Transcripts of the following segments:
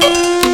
bonsoir et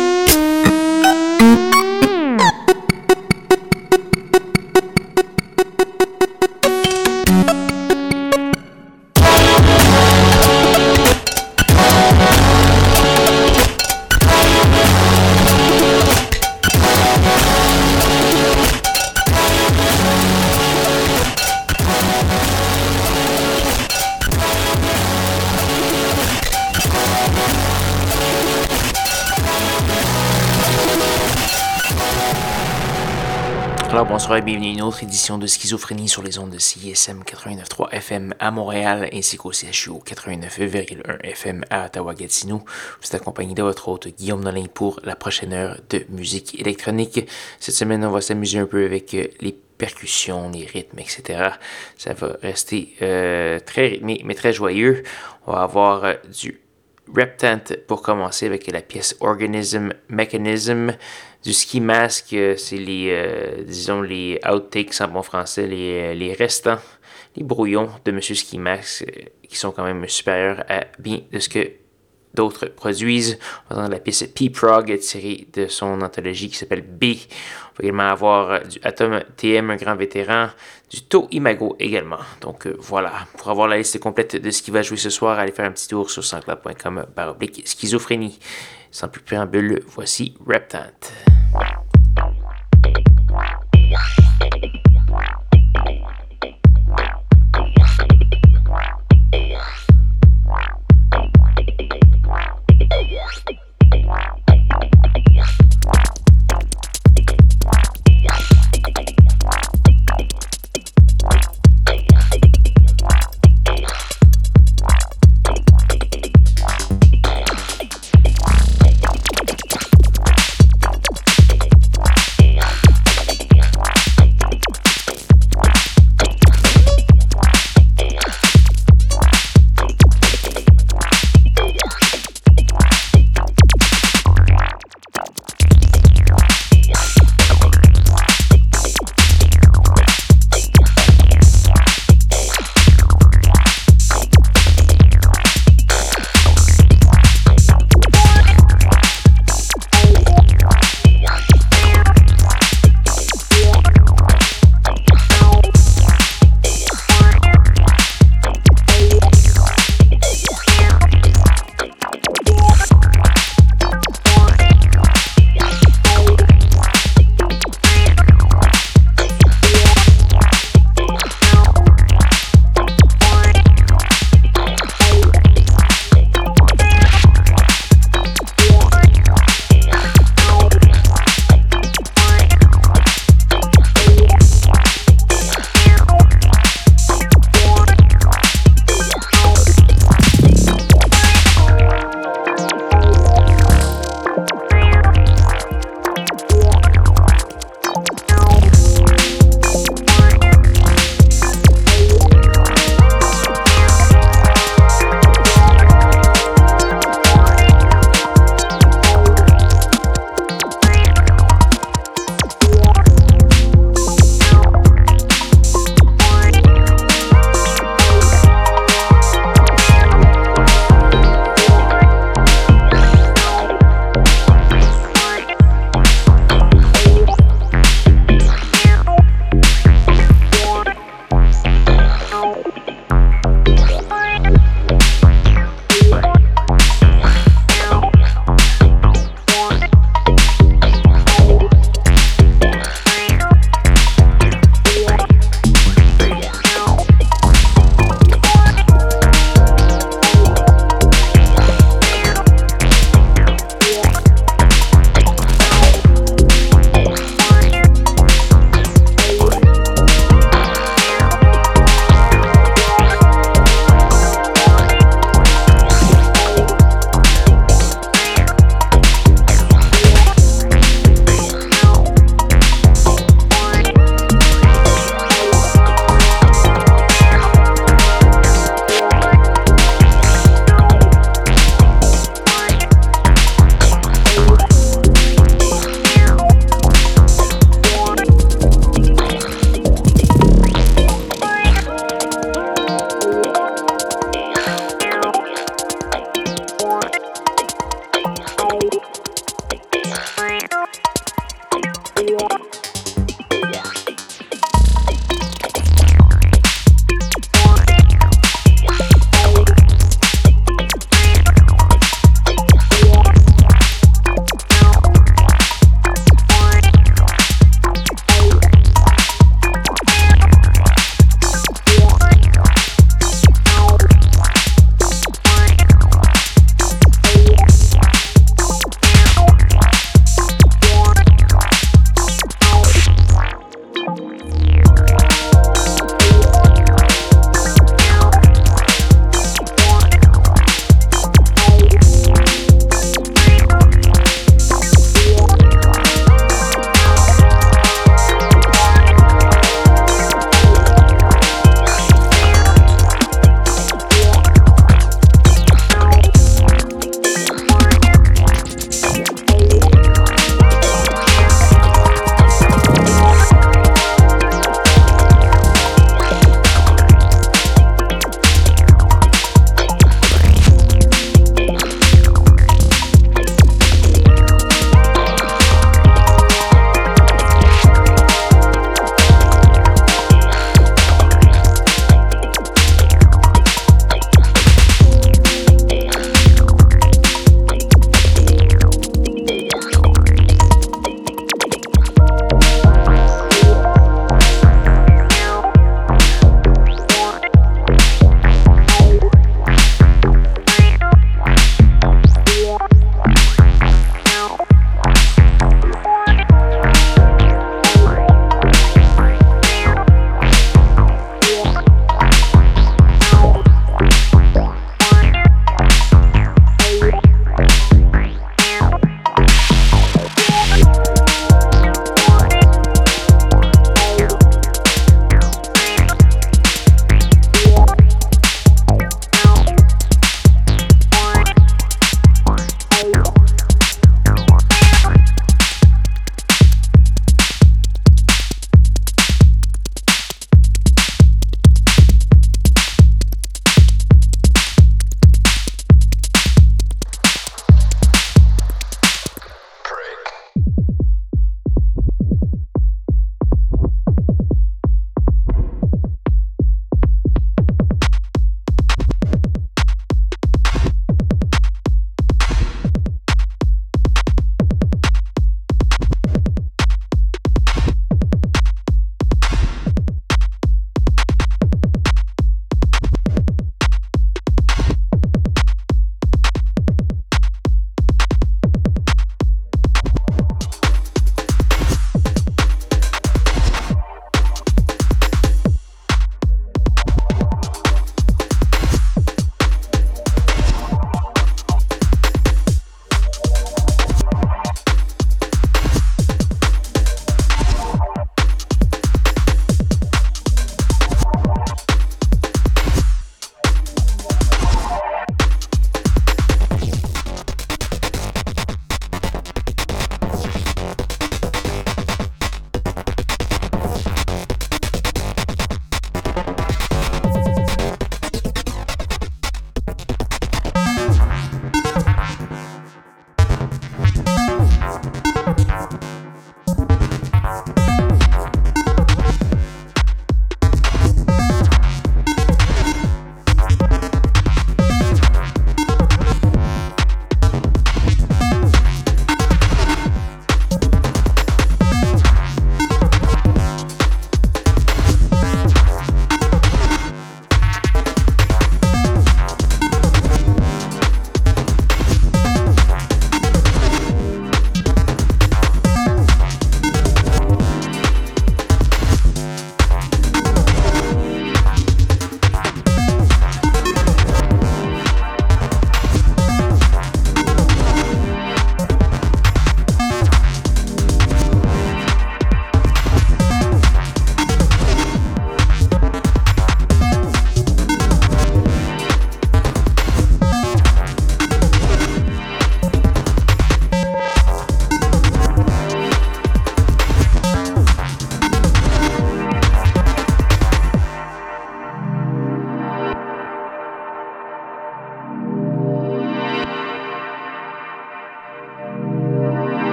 autre édition de Schizophrénie sur les ondes de CISM 89.3 FM à Montréal ainsi qu'au CHU 89.1 FM à Ottawa-Gatineau. Vous êtes accompagné de votre hôte Guillaume Nolin pour la prochaine heure de musique électronique. Cette semaine, on va s'amuser un peu avec euh, les percussions, les rythmes, etc. Ça va rester euh, très rythmé mais très joyeux. On va avoir euh, du Reptant pour commencer avec la pièce Organism Mechanism du ski mask, euh, c'est les, euh, disons, les outtakes en bon français, les, euh, les restants, les brouillons de Monsieur Ski Mask, qui sont quand même supérieurs à bien de ce que d'autres produisent. On va la pièce P-Prog tirée de son anthologie qui s'appelle B. On va également avoir du Atom TM, un grand vétéran, du To Imago également. Donc voilà, pour avoir la liste complète de ce qui va jouer ce soir, allez faire un petit tour sur sanscloud.com baroblique schizophrénie. Sans plus préambule, voici Reptant. Wow.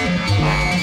Bye.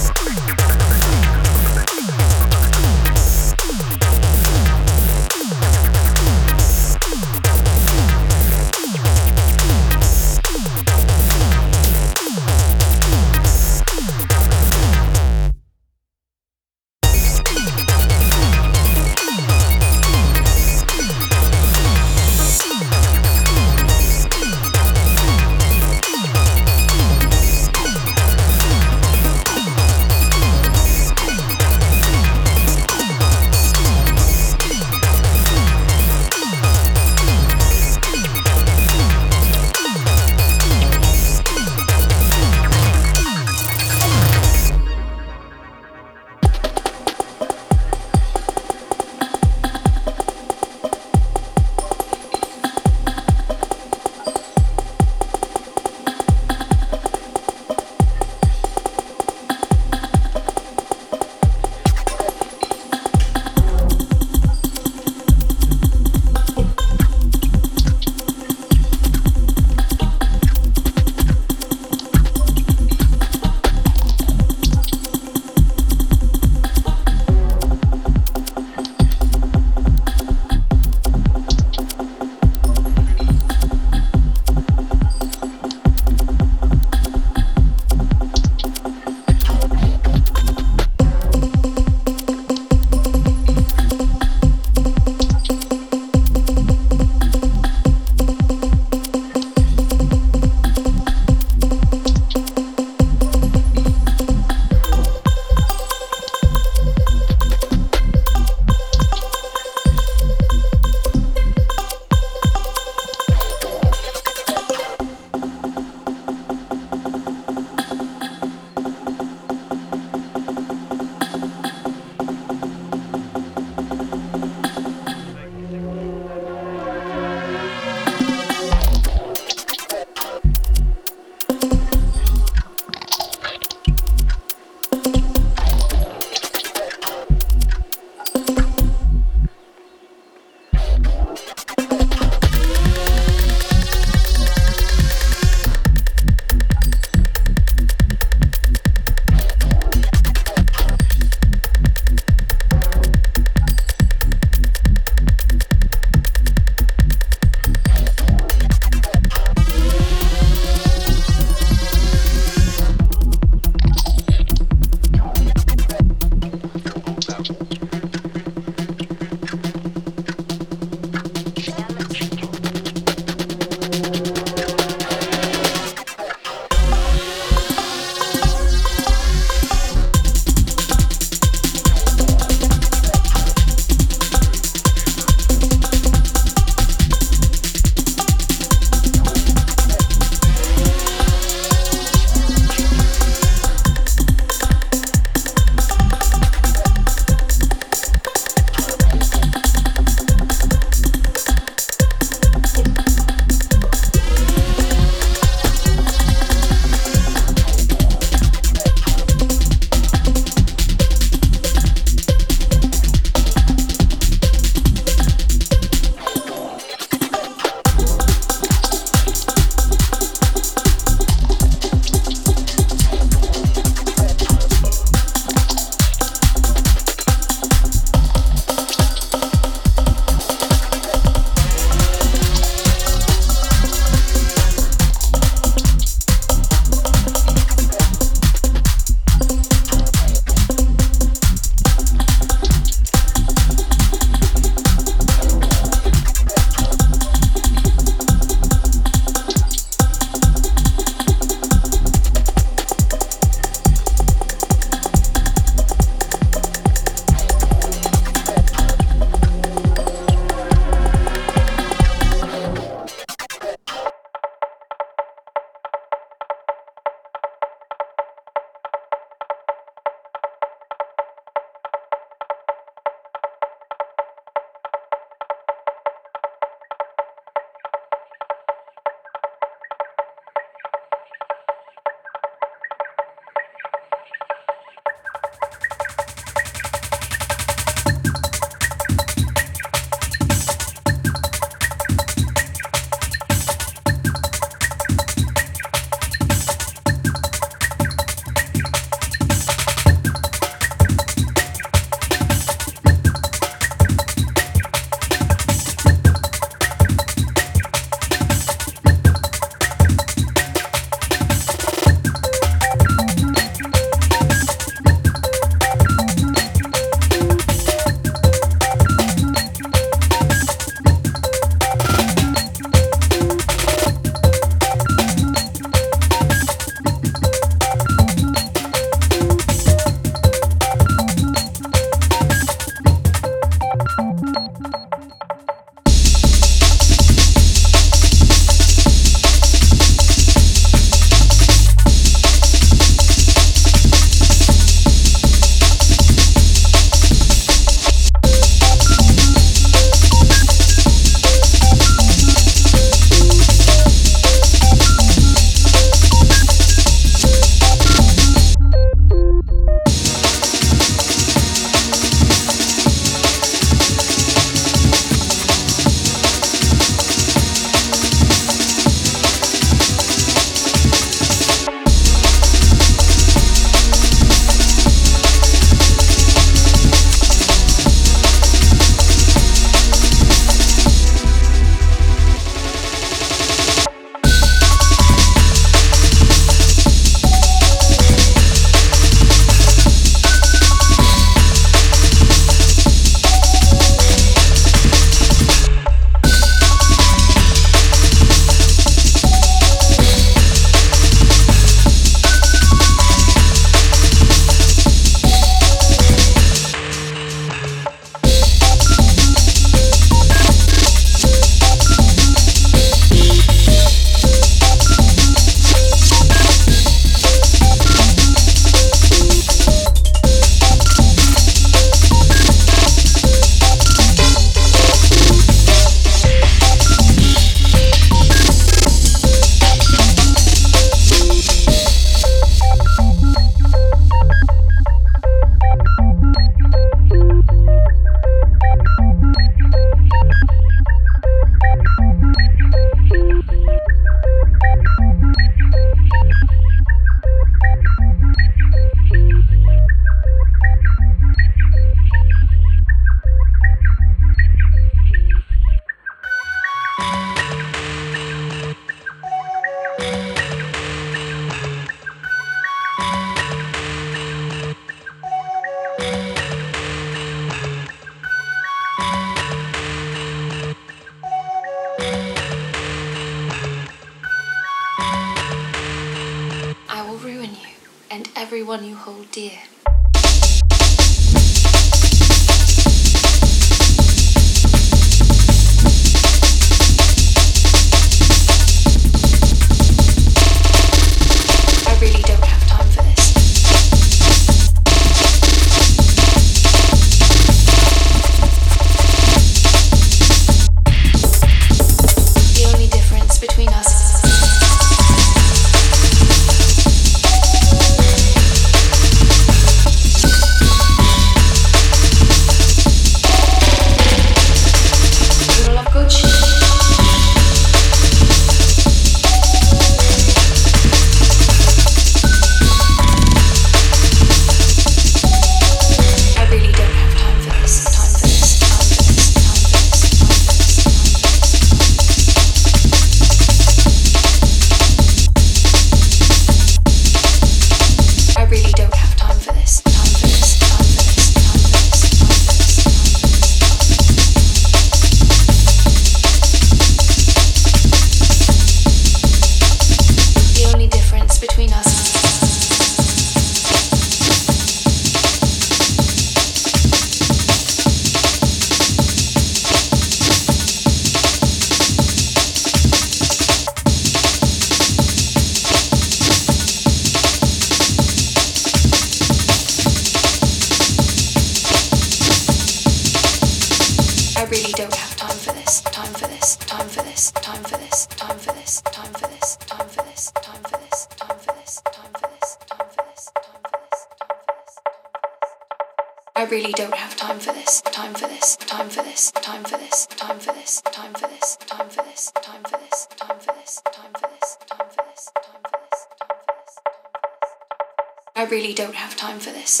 I really don't have time for this.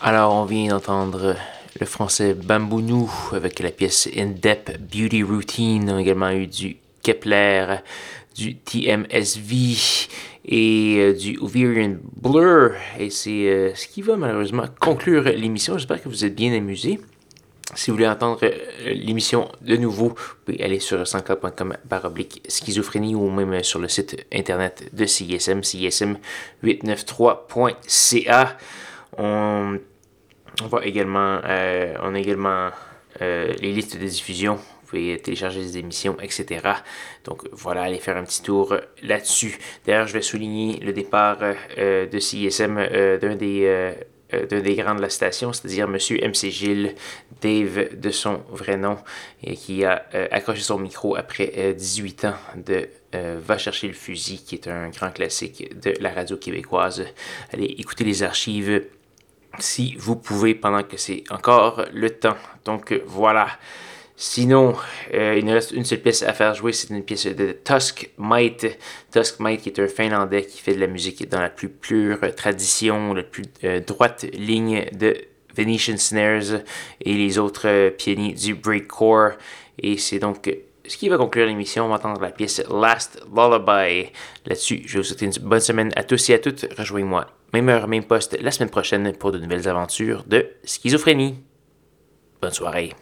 Alors, on vient d'entendre le français Bambounou avec la pièce In Depth Beauty Routine. On a également eu du Kepler, du TMSV et euh, du Ovarian Blur. Et c'est euh, ce qui va malheureusement conclure l'émission. J'espère que vous êtes bien amusés. Si vous voulez entendre euh, l'émission de nouveau, vous pouvez aller sur 104.com baroblique schizophrénie ou même sur le site internet de CISM, CISM893.ca. On on va également, euh, a également euh, les listes de diffusion. Vous pouvez télécharger des émissions, etc. Donc voilà, allez faire un petit tour là-dessus. D'ailleurs, je vais souligner le départ euh, de CISM d'un des grands de la station, c'est-à-dire Monsieur MC Gilles, Dave de son vrai nom, qui a accroché son micro après 18 ans de Va chercher le fusil, qui est un grand classique de la radio québécoise. Allez écouter les archives si vous pouvez pendant que c'est encore le temps. Donc voilà. Sinon, euh, il nous reste une seule pièce à faire jouer, c'est une pièce de Tusk Might. Tusk Might qui est un Finlandais qui fait de la musique dans la plus pure tradition, la plus euh, droite ligne de Venetian Snares et les autres euh, pionniers du breakcore. Et c'est donc ce qui va conclure l'émission. On va entendre la pièce Last Lullaby. Là-dessus, je vous souhaite une bonne semaine à tous et à toutes. Rejoignez-moi, même heure, même poste, la semaine prochaine pour de nouvelles aventures de schizophrénie. Bonne soirée.